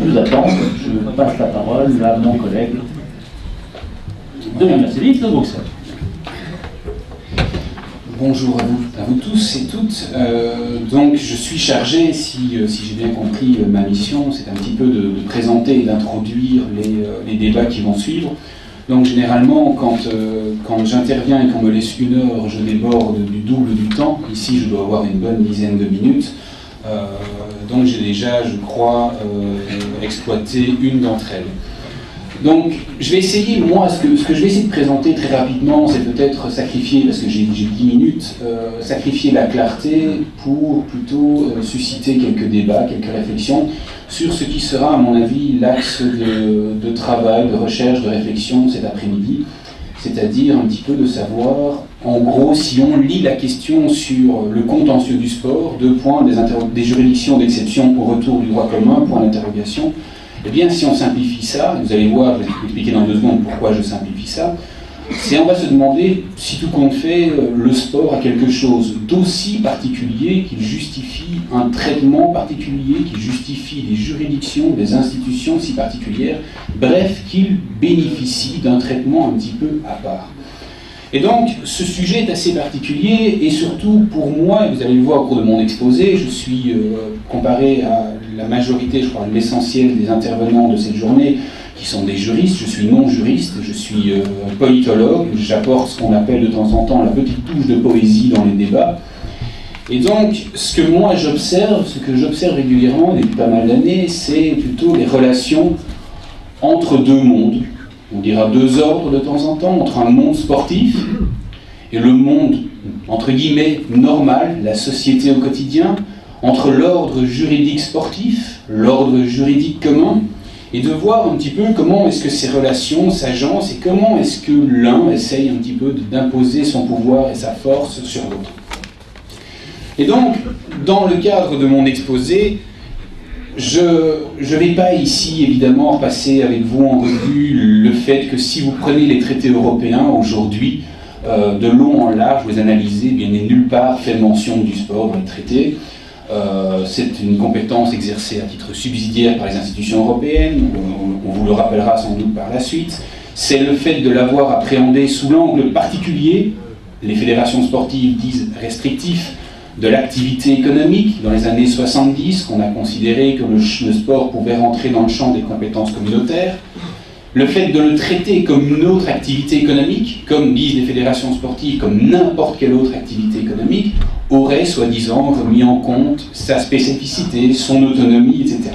plus attendre, je passe la parole à mon collègue de l'Université de Bruxelles. Bonjour à vous, tous et toutes. Euh, donc je suis chargé, si, euh, j'ai bien compris ma mission, c'est un petit peu de, présenter et d'introduire les, débats qui vont suivre. Donc généralement, quand, j'interviens et qu'on me laisse une heure, je déborde du double du temps. Ici, je dois avoir une bonne dizaine de minutes. Euh, donc j'ai déjà, je crois, euh, exploité une d'entre elles. Donc, je vais essayer, moi, ce que, ce que, je vais essayer de présenter très rapidement, c'est peut-être sacrifier, parce que j'ai 10 minutes, euh, sacrifier la clarté pour plutôt susciter quelques débats, quelques réflexions sur ce qui sera, à mon avis, l'axe de, de, travail, de recherche, de réflexion cet après-midi, c'est-à-dire un petit peu de savoir en gros, si on lit la question sur le contentieux du sport, deux points, des, juridictions d'exception au retour du droit commun, point d'interrogation, eh bien, si on simplifie ça, vous allez voir, je vais vous expliquer dans deux secondes pourquoi je simplifie ça, c'est on va se demander si tout compte fait, euh, le sport a quelque chose d'aussi particulier qu'il justifie un traitement particulier, qu'il justifie des juridictions, des institutions si particulières, bref, qu'il bénéficie d'un traitement un petit peu à part. Et donc, ce sujet est assez particulier, et surtout pour moi, et vous allez le voir au cours de mon exposé, je suis euh, comparé à la majorité, je crois, l'essentiel des intervenants de cette journée, qui sont des juristes. Je suis non juriste, je suis euh, politologue, j'apporte ce qu'on appelle de temps en temps la petite touche de poésie dans les débats. Et donc, ce que moi j'observe, ce que j'observe régulièrement depuis pas mal d'années, c'est plutôt les relations entre deux mondes, on dira deux ordres de temps en temps, entre un monde sportif et le monde, entre guillemets, normal, la société au quotidien, entre l'ordre juridique sportif, l'ordre juridique commun, et de voir un petit peu comment est-ce que ces relations s'agencent et comment est-ce que l'un essaye un petit peu d'imposer son pouvoir et sa force sur l'autre. Et donc, dans le cadre de mon exposé, je ne vais pas ici, évidemment, repasser avec vous en revue le fait que si vous prenez les traités européens aujourd'hui, euh, de long en large, vous les analysez, bien, n'est nulle part fait mention du sport dans les traités. Euh, c'est une compétence exercée à titre subsidiaire par les institutions européennes, on, on vous le rappellera sans doute par la suite. C'est le fait de l'avoir appréhendé sous l'angle particulier, les fédérations sportives disent restrictif, de l'activité économique dans les années 70, qu'on a considéré que le, sport pouvait rentrer dans le champ des compétences communautaires, le fait de le traiter comme une autre activité économique, comme disent les fédérations sportives, comme n'importe quelle autre activité économique, aurait soi-disant remis en compte sa spécificité, son autonomie, etc.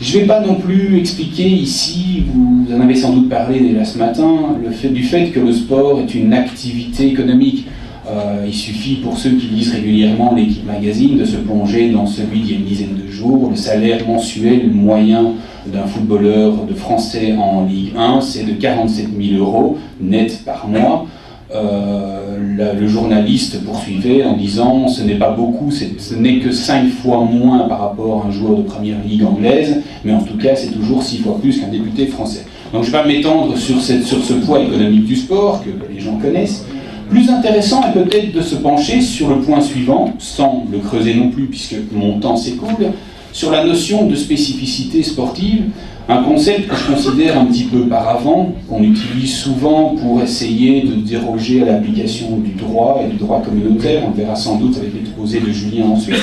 Je ne vais pas non plus expliquer ici, vous en avez sans doute parlé déjà ce matin, le fait, du fait que le sport est une activité économique. Euh, il suffit pour ceux qui lisent régulièrement l'équipe magazine de se plonger dans celui d'il y a une dizaine de jours. Le salaire mensuel moyen d'un footballeur de français en Ligue 1, c'est de 47 000 euros net par mois. Euh, le journaliste poursuivait en disant ce n'est pas beaucoup, ce n'est que 5 fois moins par rapport à un joueur de première ligue anglaise, mais en tout cas c'est toujours 6 fois plus qu'un député français. Donc je ne vais pas m'étendre sur, sur ce poids économique du sport que les gens connaissent, plus intéressant est peut-être de se pencher sur le point suivant, sans le creuser non plus puisque mon temps s'écoule, sur la notion de spécificité sportive, un concept que je considère un petit peu par avant, qu'on utilise souvent pour essayer de déroger à l'application du droit et du droit communautaire, on verra sans doute avec l'exposé de Julien ensuite.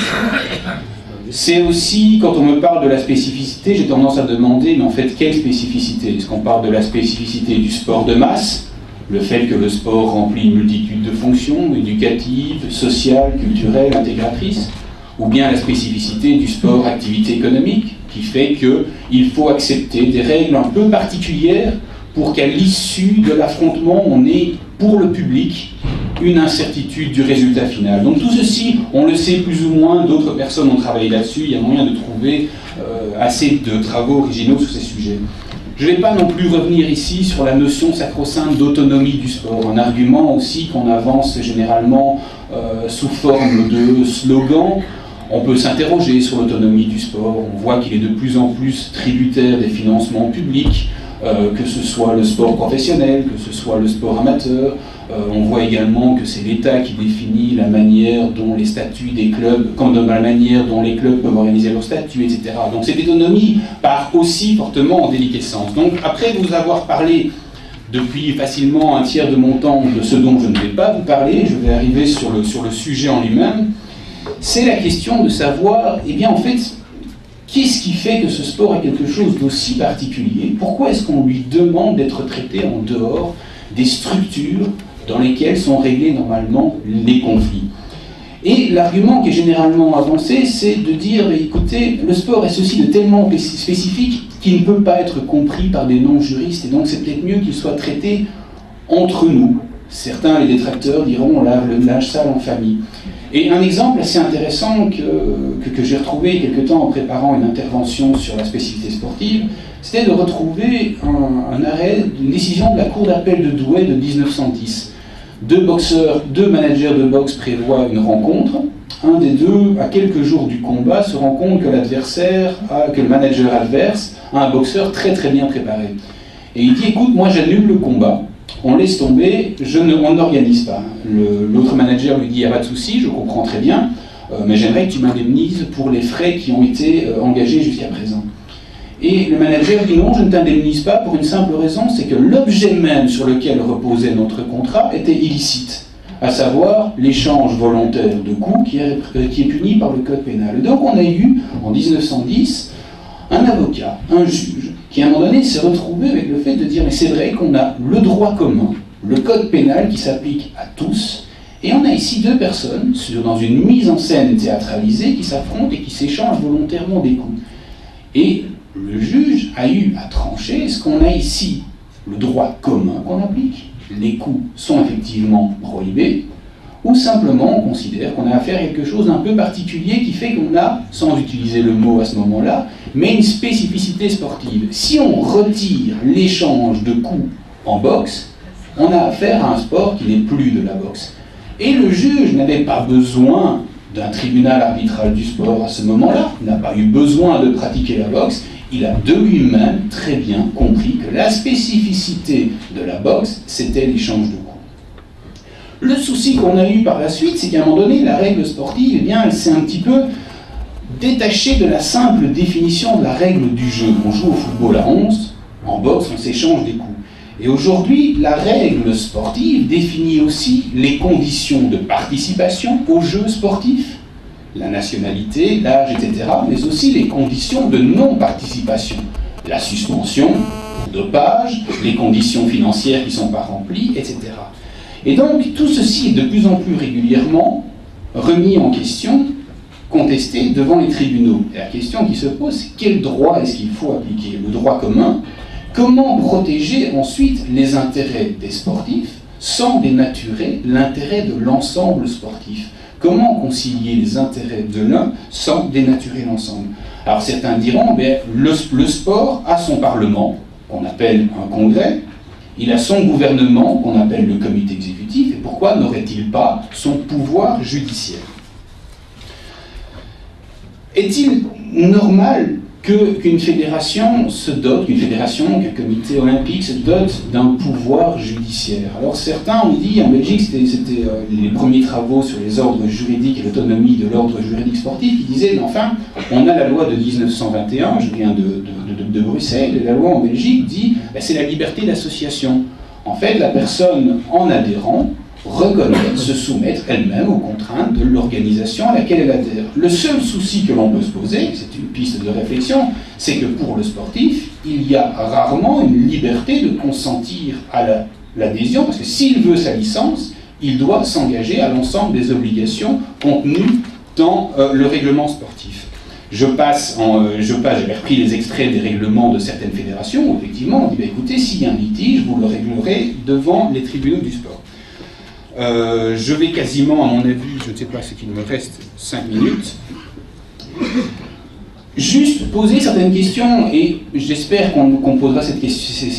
C'est aussi, quand on me parle de la spécificité, j'ai tendance à demander, mais en fait, quelle spécificité? Est-ce qu'on parle de la spécificité du sport de masse? Le fait que le sport remplit une multitude de fonctions éducatives, sociales, culturelles, intégratrices, ou bien la spécificité du sport activité économique, qui fait qu'il faut accepter des règles un peu particulières pour qu'à l'issue de l'affrontement, on ait pour le public une incertitude du résultat final. Donc tout ceci, on le sait plus ou moins, d'autres personnes ont travaillé là-dessus, il y a moyen de trouver euh, assez de travaux originaux sur ces sujets. Je ne vais pas non plus revenir ici sur la notion sacro-sainte d'autonomie du sport, un argument aussi qu'on avance généralement euh, sous forme de slogan. On peut s'interroger sur l'autonomie du sport, on voit qu'il est de plus en plus tributaire des financements publics, euh, que ce soit le sport professionnel, que ce soit le sport amateur, on voit également que c'est l'État qui définit la manière dont les statuts des clubs, dans la manière dont les clubs peuvent organiser leurs statuts, etc. Donc cette autonomie part aussi fortement en déliquescence. Donc après vous avoir parlé depuis facilement un tiers de mon temps de ce dont je ne vais pas vous parler, je vais arriver sur le, sur le sujet en lui-même, c'est la question de savoir, eh bien en fait, qu'est-ce qui fait que ce sport est quelque chose d'aussi particulier? Pourquoi est-ce qu'on lui demande d'être traité en dehors des structures dans lesquelles sont réglés normalement les conflits. Et l'argument qui est généralement avancé, c'est de dire, écoutez, le sport est ceci de tellement spécifique qu'il ne peut pas être compris par des non-juristes, et donc c'est peut-être mieux qu'il soit traité entre nous. Certains, les détracteurs, diront, on lave le linge sale en famille. Et un exemple assez intéressant que, que, j'ai retrouvé quelque temps en préparant une intervention sur la spécificité sportive, c'était de retrouver un, un, arrêt, une décision de la Cour d'appel de Douai de 1910 deux boxeurs, deux managers de boxe prévoient une rencontre. Un des deux, à quelques jours du combat, se rend compte que l'adversaire, que le manager adverse, a un boxeur très très bien préparé. Et il dit écoute, moi j'annule le combat, on laisse tomber, je ne, on n'organise pas. L'autre manager lui dit il n'y a pas de souci, je comprends très bien, euh, mais j'aimerais que tu m'indemnises pour les frais qui ont été euh, engagés jusqu'à présent. Et le manager dit non, je ne t'indemnise pas pour une simple raison, c'est que l'objet même sur lequel reposait notre contrat était illicite, à savoir l'échange volontaire de coups qui est, qui est puni par le code pénal. donc on a eu, en 1910, un avocat, un juge, qui à un moment donné s'est retrouvé avec le fait de dire mais c'est vrai qu'on a le droit commun, le code pénal qui s'applique à tous, et on a ici deux personnes, dans une mise en scène théâtralisée, qui s'affrontent et qui s'échangent volontairement des coups. Et le juge a eu à trancher ce qu'on a ici, le droit commun qu'on applique, les coups sont effectivement prohibés, ou simplement on considère qu'on a affaire à quelque chose d'un peu particulier qui fait qu'on a, sans utiliser le mot à ce moment-là, mais une spécificité sportive. Si on retire l'échange de coups en boxe, on a affaire à un sport qui n'est plus de la boxe. Et le juge n'avait pas besoin d'un tribunal arbitral du sport à ce moment-là, n'a pas eu besoin de pratiquer la boxe, il a de lui-même très bien compris que la spécificité de la boxe, c'était l'échange de coups. Le souci qu'on a eu par la suite, c'est qu'à un moment donné, la règle sportive, eh bien, elle s'est un petit peu détachée de la simple définition de la règle du jeu. On joue au football à 11, en boxe, on s'échange des coups. Et aujourd'hui, la règle sportive définit aussi les conditions de participation aux jeux sportifs la nationalité, l'âge, etc., mais aussi les conditions de non-participation, la suspension, le dopage, les conditions financières qui ne sont pas remplies, etc. Et donc tout ceci est de plus en plus régulièrement remis en question, contesté devant les tribunaux. La question qui se pose, quel droit est-ce qu'il faut appliquer? Le droit commun Comment protéger ensuite les intérêts des sportifs sans dénaturer l'intérêt de l'ensemble sportif? Comment concilier les intérêts de l'un sans dénaturer l'ensemble? Alors certains diront, ben, le, le sport a son parlement, qu'on appelle un congrès, il a son gouvernement, qu'on appelle le comité exécutif, et pourquoi n'aurait-il pas son pouvoir judiciaire? Est-il normal qu'une fédération se dote, qu'une fédération, qu'un comité olympique se dote d'un pouvoir judiciaire. Alors certains ont dit, en Belgique, c'était euh, les premiers travaux sur les ordres juridiques et l'autonomie de l'ordre juridique sportif, qui disaient, enfin, on a la loi de 1921, je viens de, de, Bruxelles, la loi en Belgique dit, ben, c'est la liberté d'association. En fait, la personne en adhérant reconnaître, se soumettre elle-même aux contraintes de l'organisation à laquelle elle adhère. Le seul souci que l'on peut se poser, c'est une piste de réflexion, c'est que pour le sportif, il y a rarement une liberté de consentir à l'adhésion, parce que s'il veut sa licence, il doit s'engager à l'ensemble des obligations contenues dans euh, le règlement sportif. Je passe, en, euh, je passe, j'ai repris les extraits des règlements de certaines fédérations où effectivement on dit bah, écoutez, s'il y a un litige, vous le réglerez devant les tribunaux du sport. Euh, je vais quasiment, à mon avis, je ne sais pas ce qu'il me reste, 5 minutes, juste poser certaines questions, et j'espère qu'on posera ces,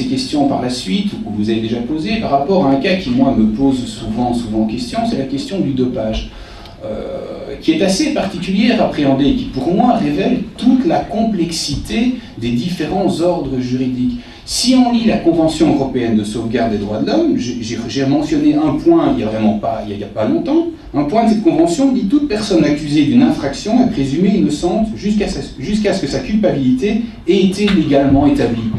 questions par la suite, ou que vous avez déjà posé, par rapport à un cas qui, moi, me pose souvent, souvent question, c'est la question du dopage. qui est assez particulière à appréhender et qui pour moi révèle toute la complexité des différents ordres juridiques. Si on lit la Convention européenne de sauvegarde des droits de l'homme, j'ai mentionné un point il n'y a vraiment pas, il y a, pas longtemps, un point de cette convention dit toute personne accusée d'une infraction est présumée innocente jusqu'à ce que sa culpabilité ait été légalement établie.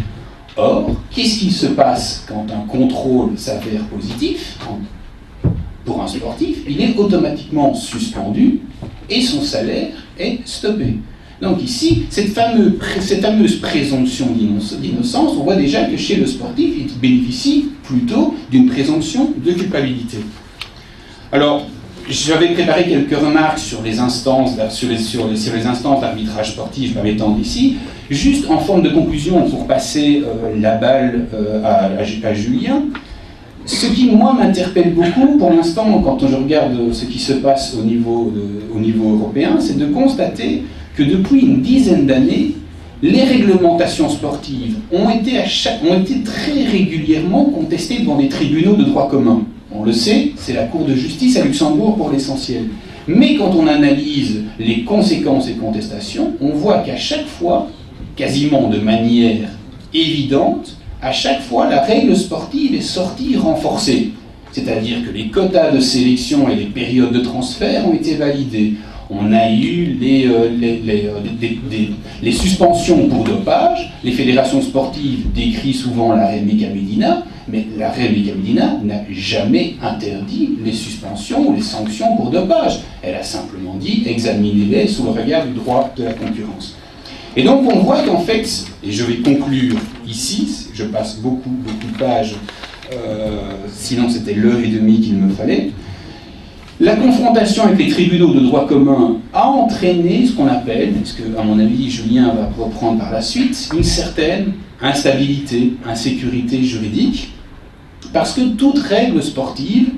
Or, qu'est-ce qui se passe quand un contrôle s'avère positif pour un sportif? Il est automatiquement suspendu et son salaire est stoppé. Donc ici, cette fameuse, présomption d'innocence, on voit déjà que chez le sportif, il bénéficie plutôt d'une présomption de culpabilité. Alors, j'avais préparé quelques remarques sur les instances, sur les, sur les, instances d'arbitrage sportif, je vais m'étendre ici. Juste en forme de conclusion, pour passer euh, la balle euh, à, Julien, ce qui, moi, m'interpelle beaucoup pour l'instant, quand je regarde ce qui se passe au niveau, au niveau européen, c'est de constater que depuis une dizaine d'années, les réglementations sportives ont été, très régulièrement contestées devant des tribunaux de droit commun. On le sait, c'est la Cour de justice à Luxembourg pour l'essentiel. Mais quand on analyse les conséquences et contestations, on voit qu'à chaque fois, quasiment de manière évidente, à chaque fois, la règle sportive est sortie renforcée. C'est-à-dire que les quotas de sélection et les périodes de transfert ont été validés. On a eu les, euh, euh, suspensions pour dopage. Les fédérations sportives décrivent souvent l'arrêt Meka Medina, mais l'arrêt Meka Medina n'a jamais interdit les suspensions ou les sanctions pour dopage. Elle a simplement dit examinez-les sous le regard du droit de la concurrence. Et donc on voit qu'en fait, et je vais conclure ici, je passe beaucoup, beaucoup de pages, euh, sinon c'était l'heure et demie qu'il me fallait, la confrontation avec les tribunaux de droit commun a entraîné ce qu'on appelle, ce que mon avis Julien va reprendre par la suite, une certaine instabilité, insécurité juridique, parce que toute règle sportive,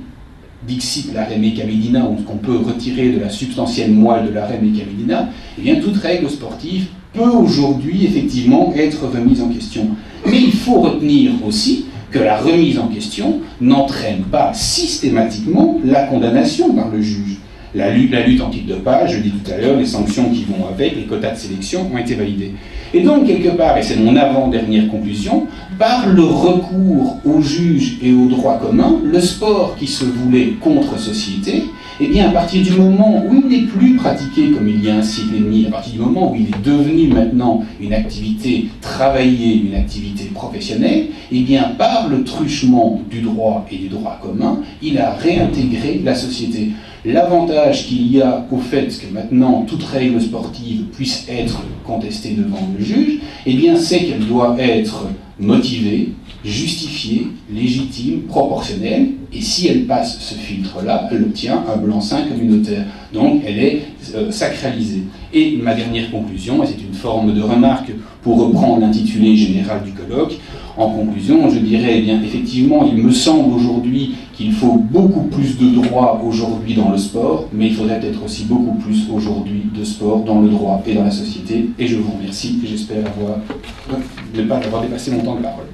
dixit l'arrêt Mécamedina, ou ce qu'on peut retirer de la substantielle moelle de l'arrêt Mécamedina, eh bien toute règle sportive peut aujourd'hui effectivement être remise en question. Mais il faut retenir aussi que la remise en question n'entraîne pas systématiquement la condamnation par le juge. La lutte, la lutte anti-dopage, je dit tout à l'heure, les sanctions qui vont avec, les quotas de sélection ont été validés. Et donc, quelque part, et c'est mon avant-dernière conclusion, par le recours au juge et au droit commun, le sport qui se voulait contre société eh bien, à partir du moment où il n'est plus pratiqué comme il y a un siècle et demi, à partir du moment où il est devenu maintenant une activité travaillée, une activité professionnelle, eh bien, par le truchement du droit et du droit commun, il a réintégré la société. L'avantage qu'il y a au fait que maintenant toute règle sportive puisse être contestée devant le juge, eh bien, c'est qu'elle doit être motivée, justifiée, légitime, proportionnelle, et si elle passe ce filtre-là, elle obtient un blanc-seing communautaire. Donc elle est euh, sacralisée. Et ma dernière conclusion, et c'est une forme de remarque pour reprendre l'intitulé général du colloque, en conclusion, je dirais, eh bien, effectivement, il me semble aujourd'hui qu'il faut beaucoup plus de droits aujourd'hui dans le sport, mais il faudrait peut-être aussi beaucoup plus aujourd'hui de sport dans le droit et dans la société. Et je vous remercie j'espère avoir, ne pas avoir dépassé mon temps de parole.